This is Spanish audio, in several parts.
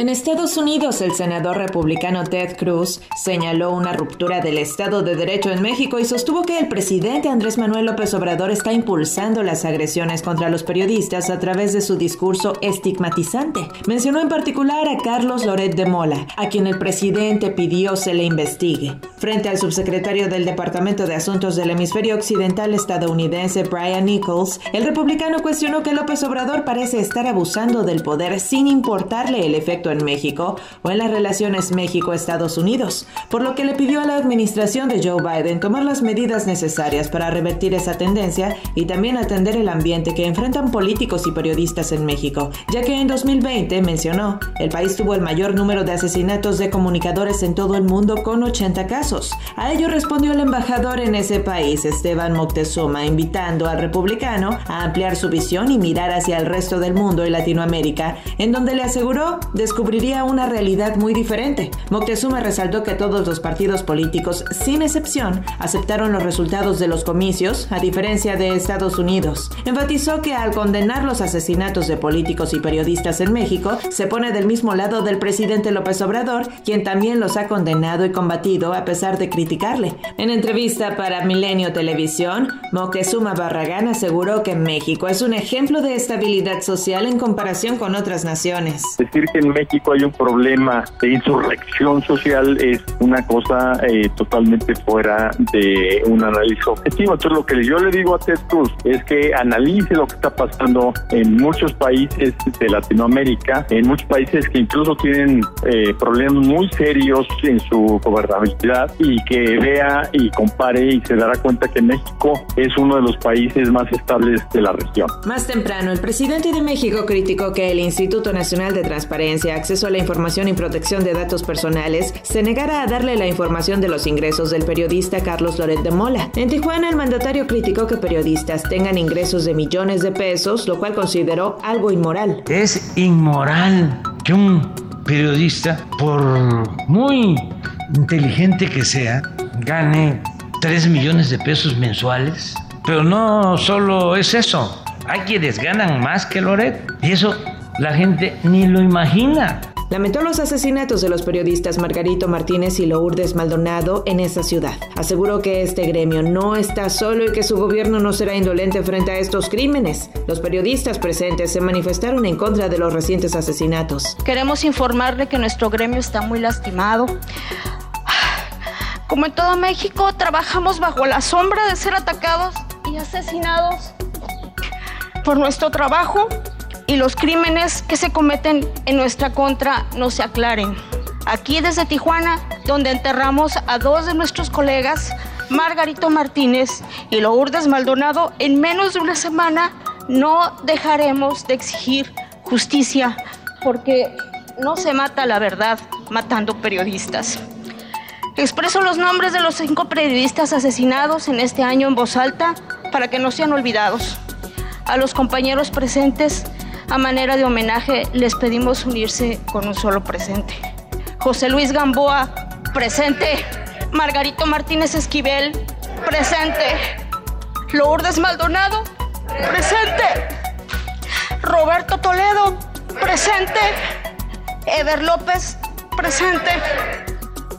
En Estados Unidos, el senador republicano Ted Cruz señaló una ruptura del Estado de Derecho en México y sostuvo que el presidente Andrés Manuel López Obrador está impulsando las agresiones contra los periodistas a través de su discurso estigmatizante. Mencionó en particular a Carlos Loret de Mola, a quien el presidente pidió se le investigue. Frente al subsecretario del Departamento de Asuntos del Hemisferio Occidental estadounidense Brian Nichols, el republicano cuestionó que López Obrador parece estar abusando del poder sin importarle el efecto en México o en las relaciones México-Estados Unidos, por lo que le pidió a la administración de Joe Biden tomar las medidas necesarias para revertir esa tendencia y también atender el ambiente que enfrentan políticos y periodistas en México, ya que en 2020, mencionó, el país tuvo el mayor número de asesinatos de comunicadores en todo el mundo con 80 casos. A ello respondió el embajador en ese país, Esteban Moctezuma, invitando al republicano a ampliar su visión y mirar hacia el resto del mundo y Latinoamérica, en donde le aseguró descubriría una realidad muy diferente. Moctezuma resaltó que todos los partidos políticos, sin excepción, aceptaron los resultados de los comicios, a diferencia de Estados Unidos. Enfatizó que al condenar los asesinatos de políticos y periodistas en México, se pone del mismo lado del presidente López Obrador, quien también los ha condenado y combatido a pesar de criticarle. En entrevista para Milenio Televisión, Moctezuma Barragán aseguró que México es un ejemplo de estabilidad social en comparación con otras naciones. Decir que en México hay un problema de insurrección social es una cosa eh, totalmente fuera de un análisis objetivo. Entonces lo que yo le digo a Ted Cruz es que analice lo que está pasando en muchos países de Latinoamérica, en muchos países que incluso tienen eh, problemas muy serios en su gobernabilidad y que vea y compare y se dará cuenta que México es uno de los países más estables de la región. Más temprano, el presidente de México criticó que el Instituto Nacional de Transparencia Acceso a la Información y Protección de Datos Personales se negara a darle la información de los ingresos del periodista Carlos Loret de Mola. En Tijuana, el mandatario criticó que periodistas tengan ingresos de millones de pesos, lo cual consideró algo inmoral. Es inmoral que un periodista, por muy inteligente que sea, gane 3 millones de pesos mensuales. Pero no solo es eso. Hay quienes ganan más que Loret. Y eso la gente ni lo imagina. Lamentó los asesinatos de los periodistas Margarito Martínez y Lourdes Maldonado en esa ciudad. Aseguró que este gremio no está solo y que su gobierno no será indolente frente a estos crímenes. Los periodistas presentes se manifestaron en contra de los recientes asesinatos. Queremos informarle que nuestro gremio está muy lastimado. Como en todo México, trabajamos bajo la sombra de ser atacados y asesinados por nuestro trabajo y los crímenes que se cometen en nuestra contra no se aclaren. Aquí desde Tijuana, donde enterramos a dos de nuestros colegas, Margarito Martínez y Lourdes Maldonado, en menos de una semana no dejaremos de exigir justicia porque no se mata la verdad matando periodistas. Expreso los nombres de los cinco periodistas asesinados en este año en voz alta para que no sean olvidados. A los compañeros presentes a manera de homenaje, les pedimos unirse con un solo presente. José Luis Gamboa, presente. Margarito Martínez Esquivel, presente. Lourdes Maldonado, presente. Roberto Toledo, presente. Ever López, presente.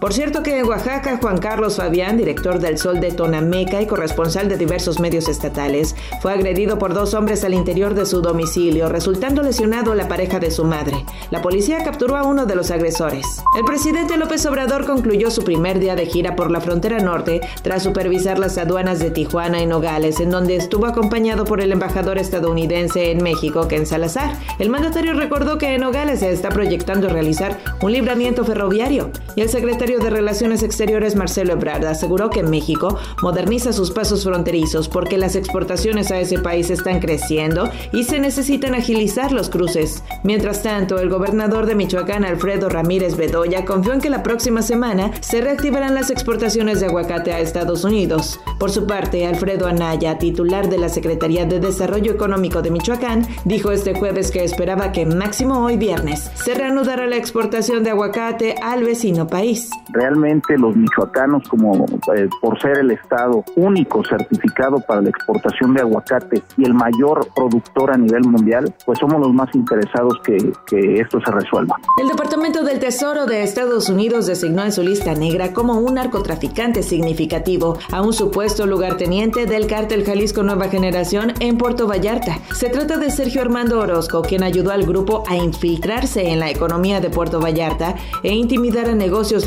Por cierto que en Oaxaca, Juan Carlos Fabián, director del Sol de Tonameca y corresponsal de diversos medios estatales, fue agredido por dos hombres al interior de su domicilio, resultando lesionado la pareja de su madre. La policía capturó a uno de los agresores. El presidente López Obrador concluyó su primer día de gira por la frontera norte tras supervisar las aduanas de Tijuana y Nogales, en donde estuvo acompañado por el embajador estadounidense en México, Ken Salazar. El mandatario recordó que en Nogales se está proyectando realizar un libramiento ferroviario y el secretario de Relaciones Exteriores Marcelo Ebrard aseguró que México moderniza sus pasos fronterizos porque las exportaciones a ese país están creciendo y se necesitan agilizar los cruces. Mientras tanto, el gobernador de Michoacán, Alfredo Ramírez Bedoya, confió en que la próxima semana se reactivarán las exportaciones de aguacate a Estados Unidos. Por su parte, Alfredo Anaya, titular de la Secretaría de Desarrollo Económico de Michoacán, dijo este jueves que esperaba que máximo hoy viernes se reanudara la exportación de aguacate al vecino país. Realmente los michoacanos, como eh, por ser el estado único certificado para la exportación de aguacate y el mayor productor a nivel mundial, pues somos los más interesados que, que esto se resuelva. El Departamento del Tesoro de Estados Unidos designó en su lista negra como un narcotraficante significativo a un supuesto lugarteniente del cártel Jalisco Nueva Generación en Puerto Vallarta. Se trata de Sergio Armando Orozco, quien ayudó al grupo a infiltrarse en la economía de Puerto Vallarta e intimidar a negocios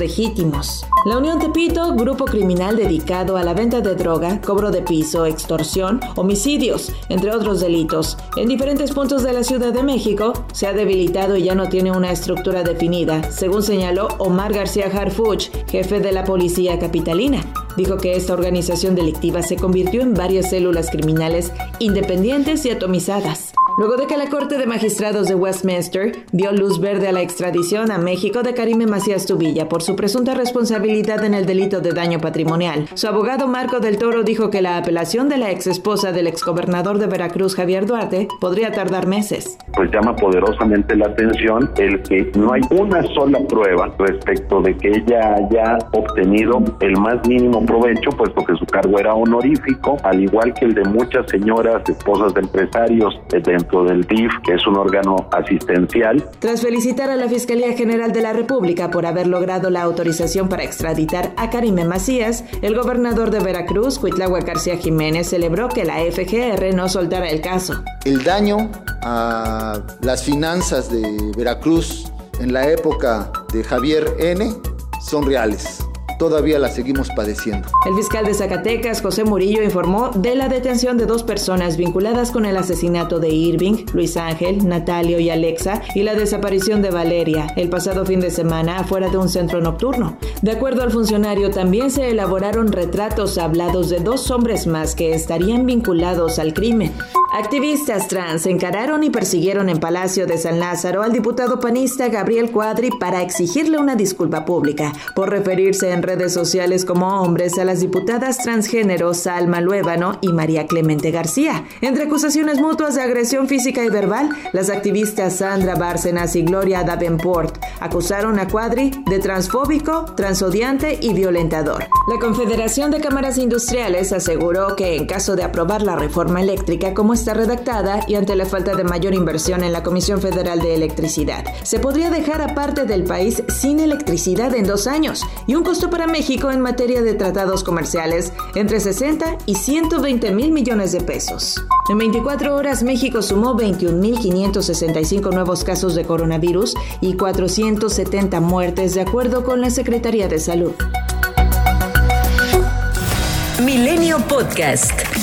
La Unión Tepito, grupo criminal dedicado a la venta de droga, cobro de piso, extorsión, homicidios, entre otros delitos, en diferentes puntos de la Ciudad de México, se ha debilitado y ya no tiene una estructura definida, según señaló Omar García Harfuch, jefe de la policía capitalina. Dijo que esta organización delictiva se convirtió en varias células criminales independientes y atomizadas. Luego de que la Corte de Magistrados de Westminster dio luz verde a la extradición a México de Karime Macías Tubilla por su presunta responsabilidad en el delito de daño patrimonial, su abogado Marco del Toro dijo que la apelación de la ex esposa del exgobernador de Veracruz, Javier Duarte, podría tardar meses. Pues llama poderosamente la atención el que no hay una sola prueba respecto de que ella haya obtenido el más mínimo provecho, puesto que su cargo era honorífico, al igual que el de muchas señoras, esposas de empresarios, de del DIF, que es un órgano asistencial. Tras felicitar a la Fiscalía General de la República por haber logrado la autorización para extraditar a Karime Macías, el gobernador de Veracruz, Cuitláhuac García Jiménez, celebró que la FGR no soltara el caso. El daño a las finanzas de Veracruz en la época de Javier N son reales todavía la seguimos padeciendo. El fiscal de Zacatecas, José Murillo, informó de la detención de dos personas vinculadas con el asesinato de Irving, Luis Ángel, Natalio y Alexa y la desaparición de Valeria el pasado fin de semana afuera de un centro nocturno. De acuerdo al funcionario, también se elaboraron retratos hablados de dos hombres más que estarían vinculados al crimen. Activistas trans encararon y persiguieron en Palacio de San Lázaro al diputado panista Gabriel Cuadri para exigirle una disculpa pública por referirse en redes sociales como hombres a las diputadas transgénero Salma Luébano y María Clemente García. Entre acusaciones mutuas de agresión física y verbal, las activistas Sandra Bárcenas y Gloria Davenport acusaron a Cuadri de transfóbico, transodiante y violentador. La Confederación de Cámaras Industriales aseguró que en caso de aprobar la reforma eléctrica como está redactada y ante la falta de mayor inversión en la Comisión Federal de Electricidad, se podría dejar aparte del país sin electricidad en dos años y un costo para México en materia de tratados comerciales entre 60 y 120 mil millones de pesos. En 24 horas, México sumó 21.565 nuevos casos de coronavirus y 470 muertes, de acuerdo con la Secretaría de Salud. Milenio Podcast.